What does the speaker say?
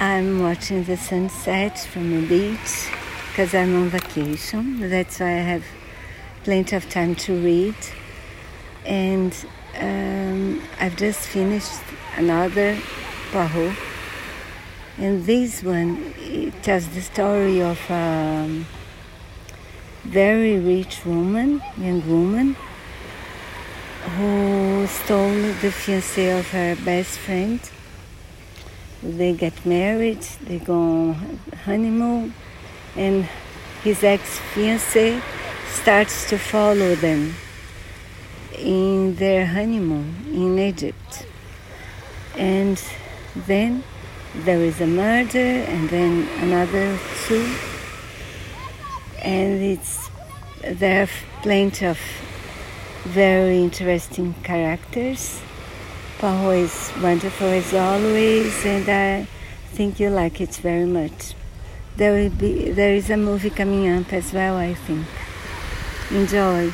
I'm watching the sunset from the beach because I'm on vacation. That's why I have plenty of time to read. And um, I've just finished another Poirot. And this one it tells the story of a very rich woman, young woman, who stole the fiancé of her best friend. They get married, they go on honeymoon, and his ex-fiancé starts to follow them in their honeymoon in Egypt. And then there is a murder and then another two. And it's there are plenty of very interesting characters. Poirot is wonderful as always, and I think you like it very much. There will be there is a movie coming up as well, I think. Enjoy.